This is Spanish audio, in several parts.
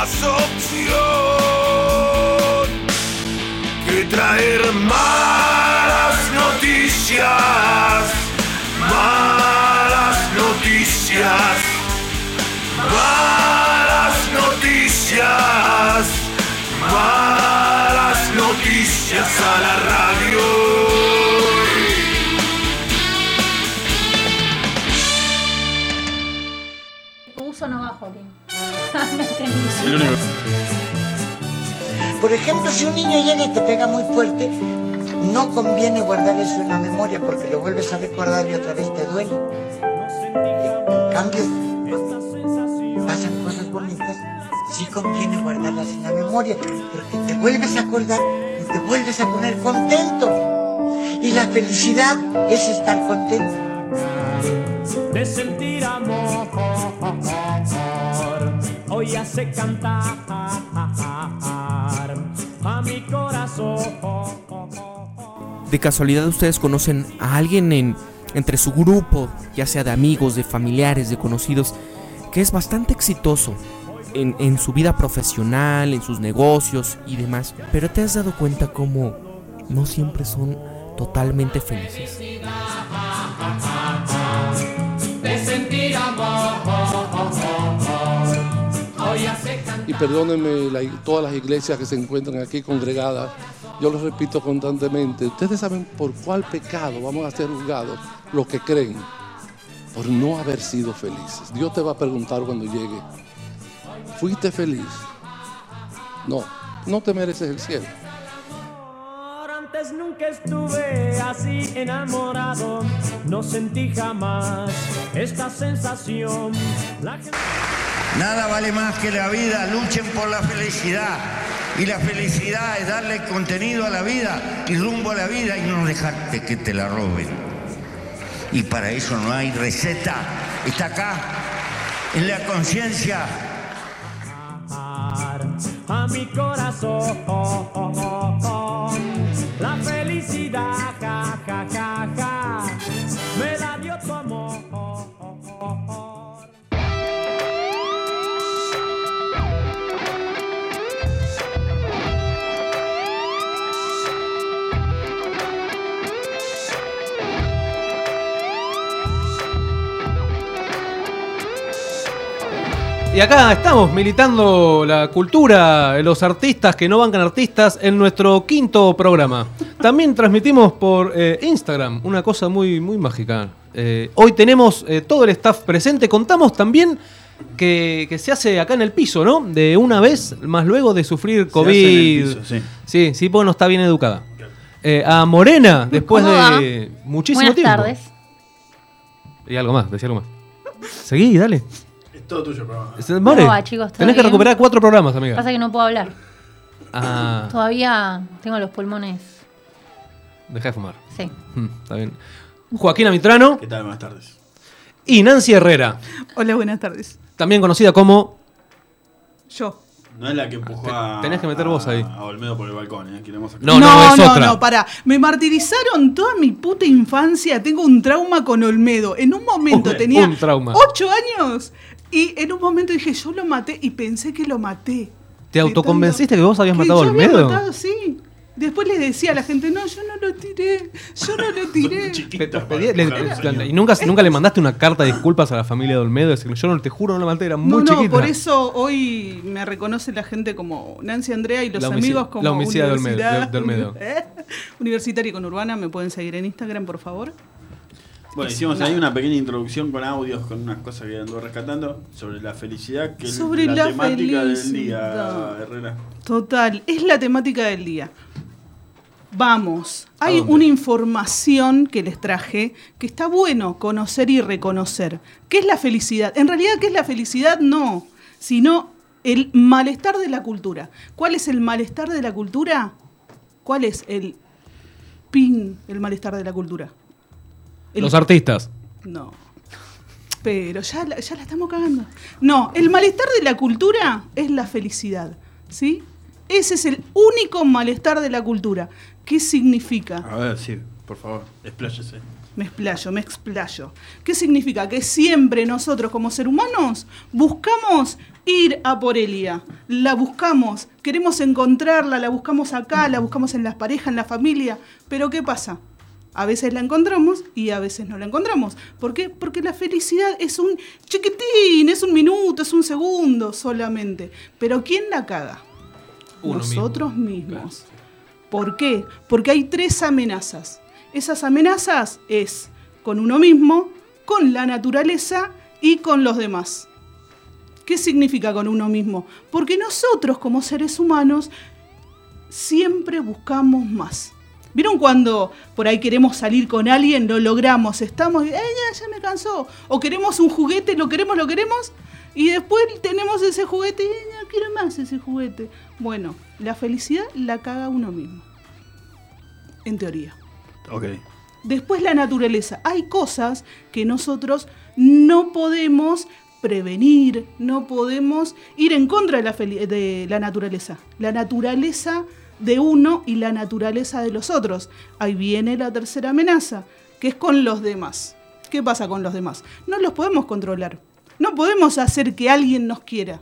más opción que traer malas noticias, malas noticias, malas noticias, malas noticias a la radio. No entendí. Por ejemplo, si un niño llega y te pega muy fuerte, no conviene guardar eso en la memoria porque lo vuelves a recordar y otra vez te duele. En cambio, pasan cosas bonitas, sí conviene guardarlas en la memoria porque te vuelves a acordar y te vuelves a poner contento. Y la felicidad es estar contento. de sentir amor. Hace cantar a mi corazón. ¿De casualidad ustedes conocen a alguien en, entre su grupo, ya sea de amigos, de familiares, de conocidos, que es bastante exitoso en, en su vida profesional, en sus negocios y demás? Pero te has dado cuenta cómo no siempre son totalmente felices. Y perdónenme la- todas las iglesias que se encuentran aquí congregadas, yo lo repito constantemente, ustedes saben por cuál pecado vamos a ser juzgados los que creen, por no haber sido felices. Dios te va a preguntar cuando llegue, ¿fuiste feliz? No, no te mereces el cielo. Antes nunca estuve así enamorado, no sentí jamás esta sensación. Nada vale más que la vida, luchen por la felicidad. Y la felicidad es darle contenido a la vida y rumbo a la vida y no dejarte que te la roben. Y para eso no hay receta. Está acá, en la conciencia. a mi corazón. La felicidad, Y acá estamos militando la cultura, los artistas que no bancan artistas en nuestro quinto programa. También transmitimos por eh, Instagram, una cosa muy, muy mágica. Eh, hoy tenemos eh, todo el staff presente. Contamos también que, que se hace acá en el piso, ¿no? De una vez, más luego de sufrir Se hace en el COVID. piso, sí. sí, sí, porque no está bien educada. Eh, a Morena, después de muchísimo Buenas tiempo. tardes. Y algo más, decía algo más. Seguí, dale. Todo tuyo, programa. Va, chicos? ¿Todo tenés que bien? recuperar cuatro programas, amiga. Pasa que no puedo hablar. Ah, Todavía tengo los pulmones. deja de fumar. Sí. Mm, está bien. Joaquín Amitrano ¿Qué tal? Buenas tardes. y Nancy Herrera, Hola, buenas tardes. también conocida como. Yo. No es la que empujó Te- a. tenés que meter vos ahí. A Olmedo por el balcón, ¿eh? Queremos aclarar. No, no, es no, otra. no, pará. Me martirizaron toda mi puta infancia. Tengo un trauma con Olmedo. En un momento Un- tenía un trauma. ocho años y en un momento dije, yo lo maté y pensé que lo maté. ¿Te autoconvenciste que vos habías Que matado a yo había Olmedo? matado, sí. Después les decía a la gente, no, yo no lo tiré, yo no lo tiré. Le- y nunca, nunca le mandaste una carta de disculpas a la familia de Olmedo. Decirle, yo no te juro, no la maté, era muy no, no, chiquita. por eso hoy me reconoce la gente como Nancy Andrea y los La homici- amigos como la homicida de Olmedo, Universidad- de- de Olmedo. ¿Eh? Universitaria y con Urbana, me pueden seguir en Instagram, por favor. Bueno, hicimos ahí una pequeña introducción con audios, con unas cosas que ando rescatando sobre la felicidad, que Sobre es la, la temática del día, Herrera. Total, es la temática del día. Vamos, hay una información que les traje que está bueno conocer y reconocer. ¿Qué es la felicidad? En realidad, ¿qué es la felicidad? No, sino el malestar de la cultura. ¿Cuál es el malestar de la cultura? ¿Cuál es el pin, el malestar de la cultura? El- Los artistas. No. Pero ya la, ya la estamos cagando. No, el malestar de la cultura es la felicidad. ¿Sí? Ese es el único malestar de la cultura. ¿Qué significa? A ver, sí, por favor, expláyese. Me explayo, me explayo. ¿Qué significa? Que siempre nosotros como seres humanos buscamos ir a por Elia. La buscamos, queremos encontrarla, la buscamos acá, la buscamos en las parejas, en la familia. Pero ¿qué pasa? A veces la encontramos y a veces no la encontramos. ¿Por qué? Porque la felicidad es un chiquitín, es un minuto, es un segundo solamente. Pero ¿quién la caga? Uno Nosotros mismos. ¿Por qué? Porque hay tres amenazas. Esas amenazas es con uno mismo, con la naturaleza y con los demás. ¿Qué significa con uno mismo? Porque nosotros como seres humanos siempre buscamos más. ¿Vieron cuando por ahí queremos salir con alguien, lo logramos, estamos, y, "Ay, ya, ya me cansó? O queremos un juguete, lo queremos, lo queremos, y después tenemos ese juguete y "Ay, no quiero más ese juguete. Bueno, la felicidad la caga uno mismo. En teoría. Ok. Después la naturaleza. Hay cosas que nosotros no podemos prevenir, no podemos ir en contra de la, de la naturaleza. La naturaleza de uno y la naturaleza de los otros. Ahí viene la tercera amenaza, que es con los demás. ¿Qué pasa con los demás? No los podemos controlar. No podemos hacer que alguien nos quiera.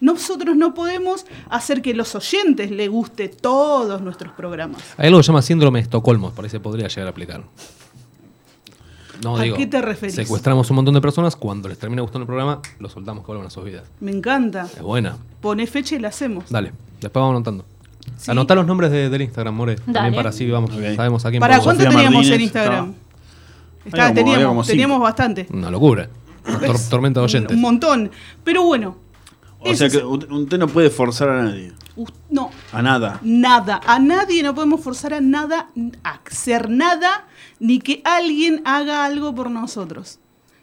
Nosotros no podemos hacer que los oyentes le guste todos nuestros programas. Hay algo que se llama síndrome de Estocolmo, por ahí se podría llegar a aplicar. No, ¿A digo, qué te referís? Secuestramos un montón de personas, cuando les termina gustando el programa, los soltamos que vuelvan a sus vidas. Me encanta. Es buena. Pone fecha y la hacemos. Dale, después vamos anotando. Anotá los nombres de- del Instagram, More. También Dale. para así vamos, sabemos a quién ¿Para cuánto Sofía teníamos Martínez, en Instagram? Está- como- teníamos bastante. Una locura. Tormenta de oyentes. Un montón. Pero bueno, O sea que usted no puede forzar a nadie. no, A nada. nada. A nadie no podemos forzar a nada a hacer nada, ni que alguien haga algo por nosotros.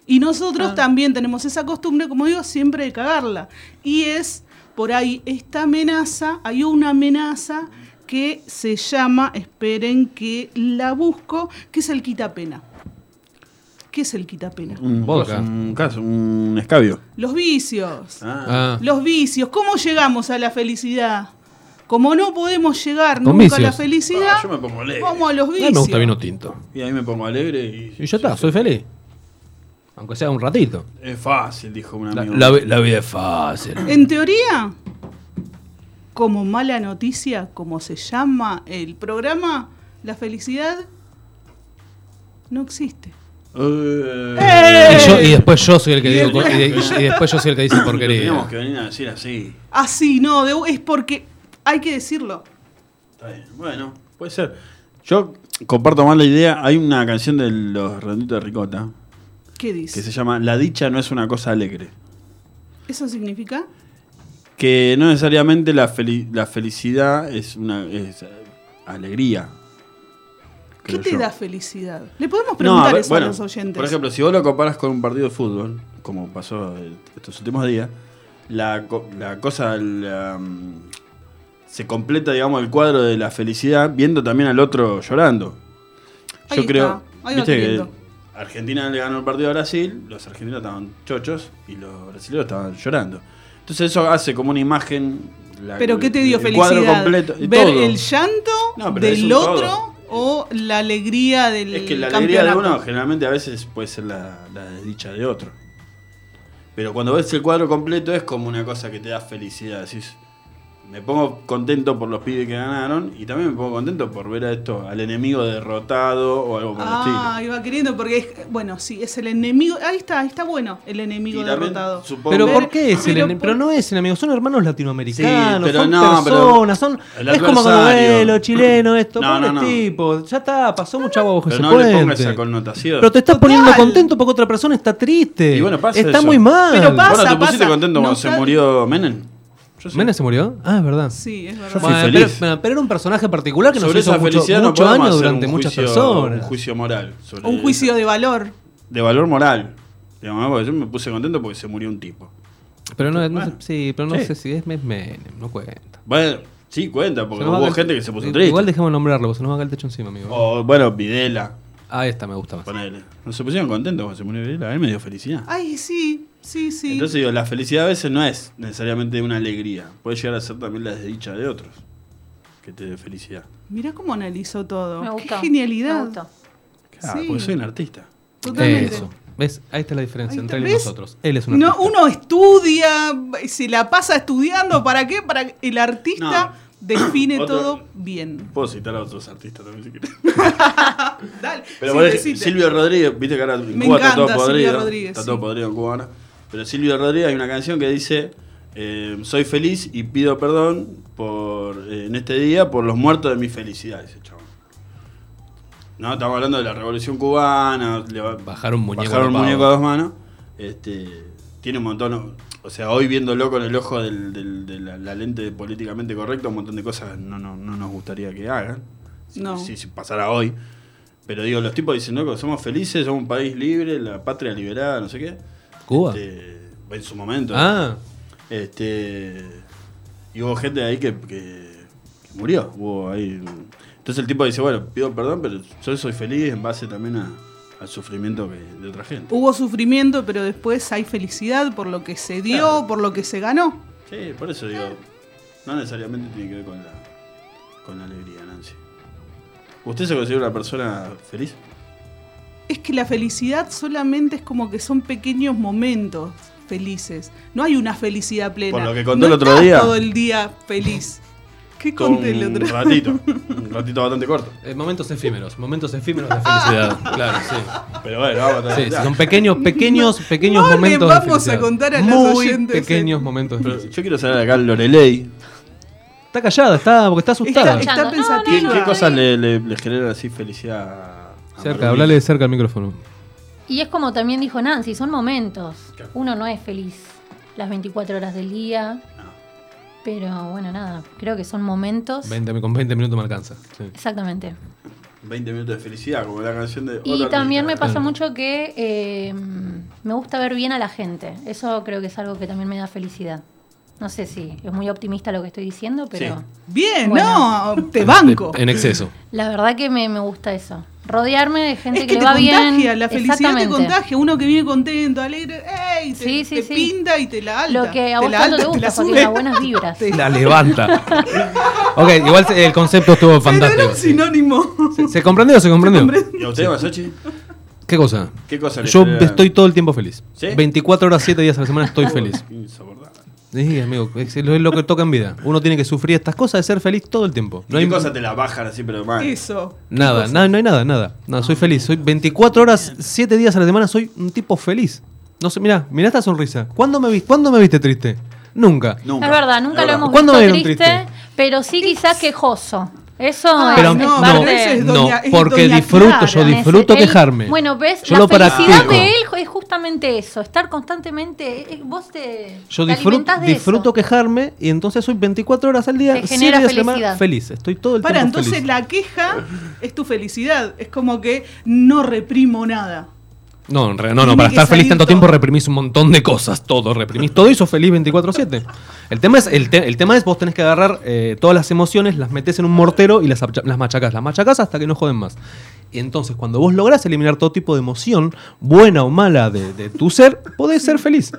Y nosotros también tenemos esa costumbre, como digo, siempre de cagarla. Y es por ahí esta amenaza, hay una amenaza que se llama, esperen que la busco, que es el quitapena. ¿Qué es el quitapena? Un, un caso, un escabio. Los vicios. Ah. Los vicios. ¿Cómo llegamos a la felicidad? Como no podemos llegar Con nunca a la vicios. felicidad, Ah, yo me pongo alegre. vamos a los A mí vicios. me gusta vino tinto. Y ahí me pongo alegre y. Y ya está, soy feliz. Aunque sea un ratito. Es fácil, dijo un amigo. la vi- la vida es fácil. En teoría, como mala noticia, como se llama el programa, la felicidad no existe. Eh. Y, yo- y después yo soy el que Y digo el- y, después yo soy el que dice porquería. Teníamos que venir a decir así. Así, no, de- es porque hay que decirlo. Está bien. Bueno, puede ser. Yo comparto más la idea. Hay una canción de los Redonditos de Ricota ¿Qué dice? que se llama La dicha no es una cosa alegre. ¿Eso significa? Que no necesariamente la, feli- la felicidad es una es, eh, alegría. ¿Qué te yo. da felicidad? Le podemos preguntar ver, eso bueno, a los oyentes. Por ejemplo, si vos lo comparas con un partido de fútbol, como pasó el- estos últimos días, la, la cosa la, mm, se completa, digamos, el cuadro de la felicidad viendo también al otro llorando. Ahí Yo está, creo, ahí va viste. Argentina le ganó el partido a Brasil, los argentinos estaban chochos y los brasileños estaban llorando. Entonces eso hace como una imagen. la- ¿Pero qué te dio el cuadro felicidad? completo, ¿Ver todo. el llanto No, del otro todo. o la alegría del Es que la alegría de uno generalmente a veces puede ser la, la desdicha de otro. Pero cuando ves el cuadro completo es como una cosa que te da felicidad. Decís, me pongo contento por los pibes que ganaron y también me pongo contento por ver a esto, al enemigo derrotado o algo por el estilo. Ah, iba queriendo porque es, bueno, sí, es el enemigo. Ahí está, ahí está bueno, el enemigo Y derrotado. supongo- Pero ¿por qué es el pero ene- Pero no es enemigo, son hermanos latinoamericanos, Sí, pero son no, personas, son. Es como cuando ve los chilenos, esto, No, no, no. tipos. Ya está, pasó mucha agua bajo Pero ese no le pongas esa connotación. Pero te estás Total. poniendo contento porque otra persona está triste. Y bueno, pasa Está eso. muy mal. Pero pasa, ¿Vos no te pusiste pasa. contento cuando No se murió Menem? Yo sí. ¿Menem se murió? Ah, es verdad. Sí, es verdad. Yo fui Bueno, feliz. pero, bueno, pero era un personaje particular que nos hizo esa mucho, felicidad no mucho hacer durante un muchas juicio- personas. Un juicio moral. sobre Un juicio de valor. de valor moral. Digamos, porque yo me puse contento porque se murió un tipo. Pero no, no Bueno. sé, sí, pero no Sí. sé si es, Menem, no cuenta. Bueno, sí cuenta, porque hubo caer- gente que se puso Igual triste. dejemos de nombrarlo, porque se nos va a caer el techo encima, amigo. O, bueno, Videla. Ah, esta me gusta más. Ponele. No se pusieron contentos cuando se murió Videla. A mí me dio felicidad. Ay, sí, sí, sí. Entonces digo, la felicidad a veces no es necesariamente una alegría. Puede llegar a ser también la desdicha de otros. Que te dé felicidad. Mirá cómo analizó todo. Me Qué gustó. genialidad. Me gustó. Claro, Sí. porque soy un artista. Totalmente. Eso. ¿Ves? Ahí está la diferencia está, entre él y ¿ves? nosotros. Él es un No, artista. uno estudia, se la pasa estudiando. ¿Para qué? Para que el artista define Otro- todo bien. Puedo citar a otros artistas también si querés. Dale. Pero sí. Silvio Rodríguez, viste que ahora en Me Cuba está todo encanta Silvio podrido. Rodríguez, está sí. todo podrido en Cuba ahora. Pero Silvio Rodríguez hay una canción que dice: eh, Soy feliz y pido perdón por eh, en este día por los muertos de mi felicidad, dice chabón. No, estamos hablando de la revolución cubana. le va- Bajar un muñeco bajar un muñeco a dos manos. Este, tiene un montón. O sea, hoy viéndolo con el ojo del- del- de la, la lente políticamente correcta, un montón de cosas no, no, no nos gustaría que hagan. Si, No. si- si pasara hoy. Pero digo, los tipos dicen, no, que somos felices, somos un país libre, la patria liberada, no sé qué. Cuba. Este, en su momento. Ah. Este, y hubo gente ahí que, que- que murió. Hubo ahí. Entonces el tipo dice, bueno, pido perdón, pero yo soy feliz en base también a- al sufrimiento que- de otra gente. Hubo sufrimiento, pero después hay felicidad por lo que se dio, Claro. por lo que se ganó. Sí, por eso digo, no necesariamente tiene que ver con la, con la alegría, Nancy. ¿Usted se considera una persona feliz? Es que la felicidad solamente es como que son pequeños momentos felices. No hay una felicidad plena. Por lo que contó No el otro estás día. todo el día feliz. ¿Qué conté el un otro ratito, un ratito bastante corto. Eh, momentos efímeros, momentos efímeros de felicidad. claro, sí. Pero bueno, vamos a Sí, sí, son pequeños, pequeños, pequeños No le momentos de vamos a contar a los Muy oyentes, eh. pequeños momentos de Pero felicidad. yo quiero saber acá Lorelei. Está callada, está, porque está asustada. Está, está No, no, ¿Qué, pensativa. qué cosas le, le, le generan así felicidad Cerca, de cerca al micrófono. Y es como también dijo Nancy, son momentos. Uno no es feliz las 24 horas del día. Pero bueno, nada, creo que son momentos. 20, con 20 minutos me alcanza. sí. Exactamente. 20 minutos de felicidad, como la canción de. Y también me pasa mucho que eh, me gusta ver bien a la gente. Eso creo que es algo que también me da felicidad. No sé si es muy optimista lo que estoy diciendo, pero Sí. Bien, Bueno. no, te banco. En exceso. la verdad que me, me gusta eso. Rodearme de gente Es que, que le te va contagia, bien. la felicidad te contagia. Uno que viene contento, alegre, ¡ey! Te, Sí, sí, te sí. pinta y te la alta. Lo que a te vos la tanto alta, te te la gusta, porque sube. da buenas vibras. Te- La levanta. ok, igual el concepto estuvo Pero era fantástico. un sinónimo. ¿Se, se comprendió o se comprendió? ¿Y a usted, Masachi? ¿Qué cosa? ¿Qué cosa Yo estoy todo el tiempo feliz. ¿Sí? 24 horas, 7 días a la semana estoy feliz. Sí, amigo, es lo, es lo que toca en vida. Uno tiene que sufrir estas cosas de ser feliz todo el tiempo. ¿Y No qué hay cosa te la bajan así, pero mal? Eso. nada, nada, no hay nada, nada. No, soy feliz. Soy 24 horas, 7 días a la semana, soy un tipo feliz. No sé, mira, mira esta sonrisa. ¿Cuándo me, vi- ¿Cuándo me viste triste? Nunca. Nunca. Es verdad, nunca Es lo verdad. hemos ¿Cuándo visto me vieron triste, triste? pero sí quizás quejoso. Eso Pero es no, es no, doña- porque disfruto, Clara. yo disfruto quejarme. Bueno, ves, Yo la felicidad de él es justamente eso, estar constantemente, eh, vos te, Yo te disfruto, de disfruto eso. quejarme y entonces soy 24 horas al día, Te 7 genera días semana, felicidad. feliz. Estoy todo el Para, tiempo entonces feliz. la queja es tu felicidad. Es como que no reprimo nada. No, no, no, para estar feliz tanto todo. tiempo reprimís un montón de cosas, todo, reprimís todo y sos feliz 24/7. El tema es el, te- el tema es vos tenés que agarrar eh, todas las emociones, las metés en un mortero y las, las machacás, las machacás hasta que no joden más. Y entonces cuando vos lográs eliminar todo tipo de emoción, buena o mala de, de tu ser, podés ser feliz.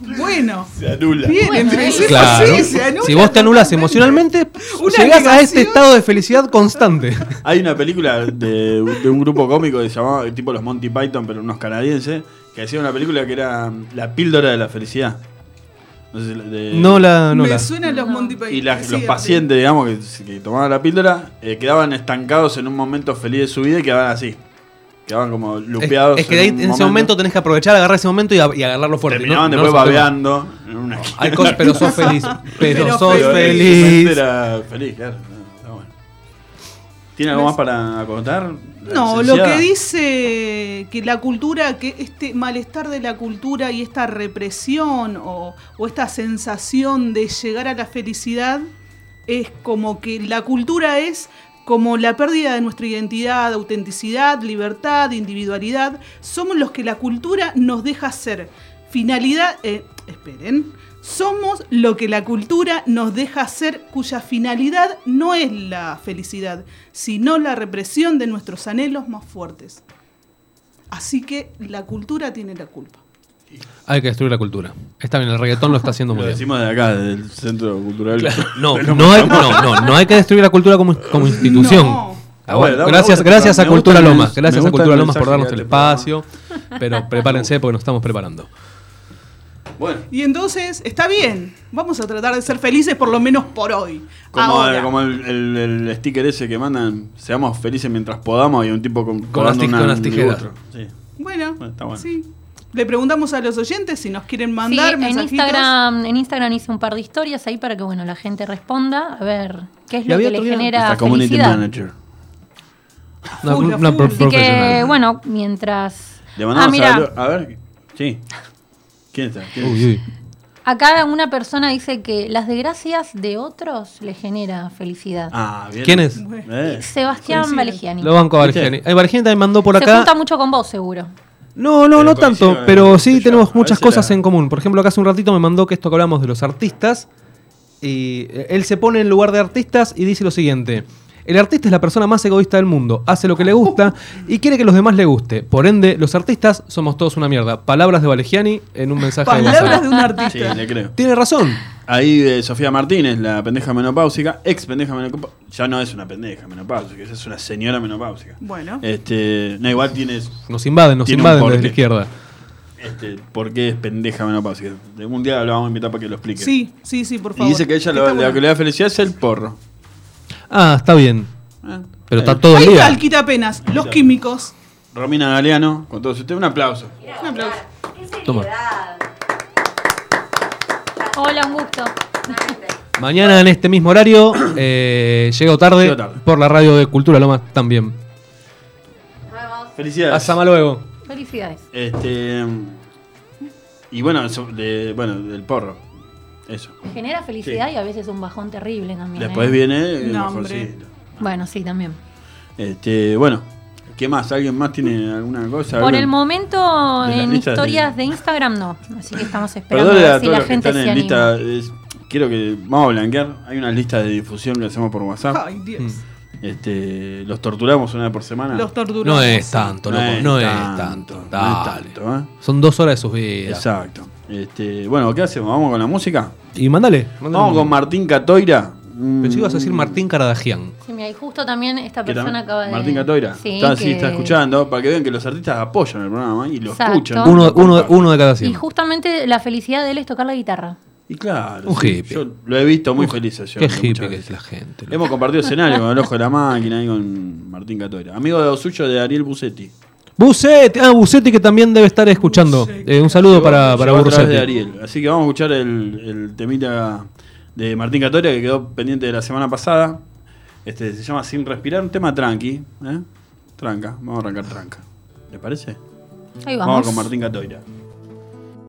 Bueno. Se anula. Bien, Bueno, eh. Claro. sí, se anula Si vos te totalmente. emocionalmente, Una llegás a este estado de felicidad constante. Hay una película de, de un grupo cómico que se llamaba tipo los Monty Python, pero unos canadienses, que hacían una película que era La píldora de la felicidad. No sé de- No la, no Me la. suenan los Monty Python. Y la- los pacientes, digamos, que, que tomaban la píldora, eh, quedaban estancados en un momento feliz de su vida y quedaban así. Quedaban como lupeados. es que ahí, un en ese momento tenés que aprovechar, agarrar ese momento y, a- y agarrarlo fuerte. Terminaban no- después babeando en una Hay cosas, pero sos feliz. Pero, Pero sos feliz. feliz. Era feliz, claro. Está bueno. ¿Tiene algo más para contar? la No, lo que dice que la cultura, que este malestar de la cultura y esta represión o, o esta sensación de llegar a la felicidad es como que la cultura es como la pérdida de nuestra identidad, autenticidad, libertad, individualidad. Somos los que la cultura nos deja ser. Finalidad, eh, esperen, Somos lo que la cultura nos deja ser, cuya finalidad no es la felicidad, sino la represión de nuestros anhelos más fuertes. Así que la cultura tiene la culpa. Hay que destruir la cultura. Está bien, el reggaetón lo está haciendo muy Lo bien. decimos de acá, del Centro Cultural. No, no hay, no, no, no hay que destruir la cultura como, como institución. No. Ah, bueno, Bueno, da una gracias, gracias a Cultura el Lomas, gracias a Cultura Lomas por darnos el programa. espacio. Pero prepárense porque nos estamos preparando. Bueno, Y entonces, está bien, vamos a tratar de ser felices por lo menos por hoy. como, Ahora, como el, el- el sticker ese que mandan, seamos felices mientras podamos y un tipo con, Con las con tijeras. liguostro. Sí. bueno, Bueno, está bueno. sí. Le preguntamos a los oyentes si nos quieren Sí, mandar en mensajitos. Instagram, en Instagram hice un par de historias ahí para que bueno la gente responda a ver qué es lo que le genera Esta community felicidad. manager. Una, una pro- Así que bueno, mientras Le mandamos ah, mira, a, a ver. Sí. ¿Quién está? ¿Quién Uy, uy. acá una persona dice que las desgracias de otros le genera felicidad. Ah, bien. ¿Quién es? Eh. Sebastián. Valegiani. Lo banco a ¿Viste? Bargiani. Eh, Bargiani también mandó por Se acá. junta mucho con vos, seguro. No, no, no tanto, pero sí tenemos muchas cosas en común. Por ejemplo, acá hace un ratito me mandó que esto que hablamos de los artistas. Y eh, él se pone en lugar de artistas y dice lo siguiente. El artista es la persona más egoísta del mundo, hace lo que le gusta y quiere que los demás le guste. Por ende, los artistas somos todos una mierda. Palabras de Valegiani en un mensaje de Palabras de un Sí, artista. le creo. Tiene razón. Ahí de Sofía Martínez, la pendeja menopáusica, ex pendeja menopáusica. Ya no es una pendeja menopáusica, es una señora menopáusica. Bueno. Este, no, igual tienes. Nos invaden, nos invaden desde la izquierda. Este, ¿Por qué es pendeja menopáusica? De un día lo vamos a invitar para que lo explique. Sí, sí, sí, por Y favor. dice que ella lo, lo que le da felicidad es el porro. Ah, está bien. Ah, Pero está está todo el Ahí está día. el quitapenas, los químicos. Romina Galeano, con todos ustedes, un aplauso. Un aplauso. Toma. Hola, un gusto. Mañana en este mismo horario, eh, llego tarde, Llego tarde. por la radio de Cultura Lomas también. Felicidades. Hasta luego. Felicidades. Este. Y bueno, de, bueno, del porro. Eso. Genera felicidad y a veces un bajón terrible también. Después ¿eh? viene el No, mejorcito. Bueno, sí, también. Este, bueno, ¿qué más? ¿Alguien más tiene alguna cosa? Por ¿Algún- el momento, en historias de- de... Instagram no. Así que estamos esperando Perdón a ver si la gente se anima. lista. es- quiero que. Vamos a blanquear. Hay unas listas de difusión que hacemos por WhatsApp. Ay, Dios. Este, los torturamos una vez por semana. Los torturamos. No es tanto, loco, no es tanto. no es Dale. tanto, ¿eh? Son dos horas de sus vidas. Exacto. Este, bueno, ¿qué hacemos? ¿Vamos con la música? Y mándale. mándale. Vamos con Martín Catoira. Mm, Pensé que ibas a decir Martín Caradagian. Sí, mira, y justo también esta persona tam- acaba de. Martín Catoira. Sí, está, sí, está escuchando. Para que vean que los artistas apoyan el programa y lo Exacto. escuchan. Uno, de cada Y cien. justamente la felicidad de él es tocar la guitarra. Y claro, Un sí, hippie. yo lo he visto muy Un- feliz yo, Qué hippie que es la gente. Hemos compartido escenario con el ojo de la máquina y con Martín Catoira. Amigo de suyo de Ariel Bucetti. Bucetti, ah, Bucetti que también debe estar escuchando. Eh, un saludo para, para de Ariel. Así que vamos a escuchar el, el temita de Martín Catoria que quedó pendiente de la semana pasada. Este se llama Sin Respirar, un tema tranqui. ¿eh? Tranca, vamos a arrancar tranca. ¿Le parece? Ahí Vamos vamos. con Martín Catoira.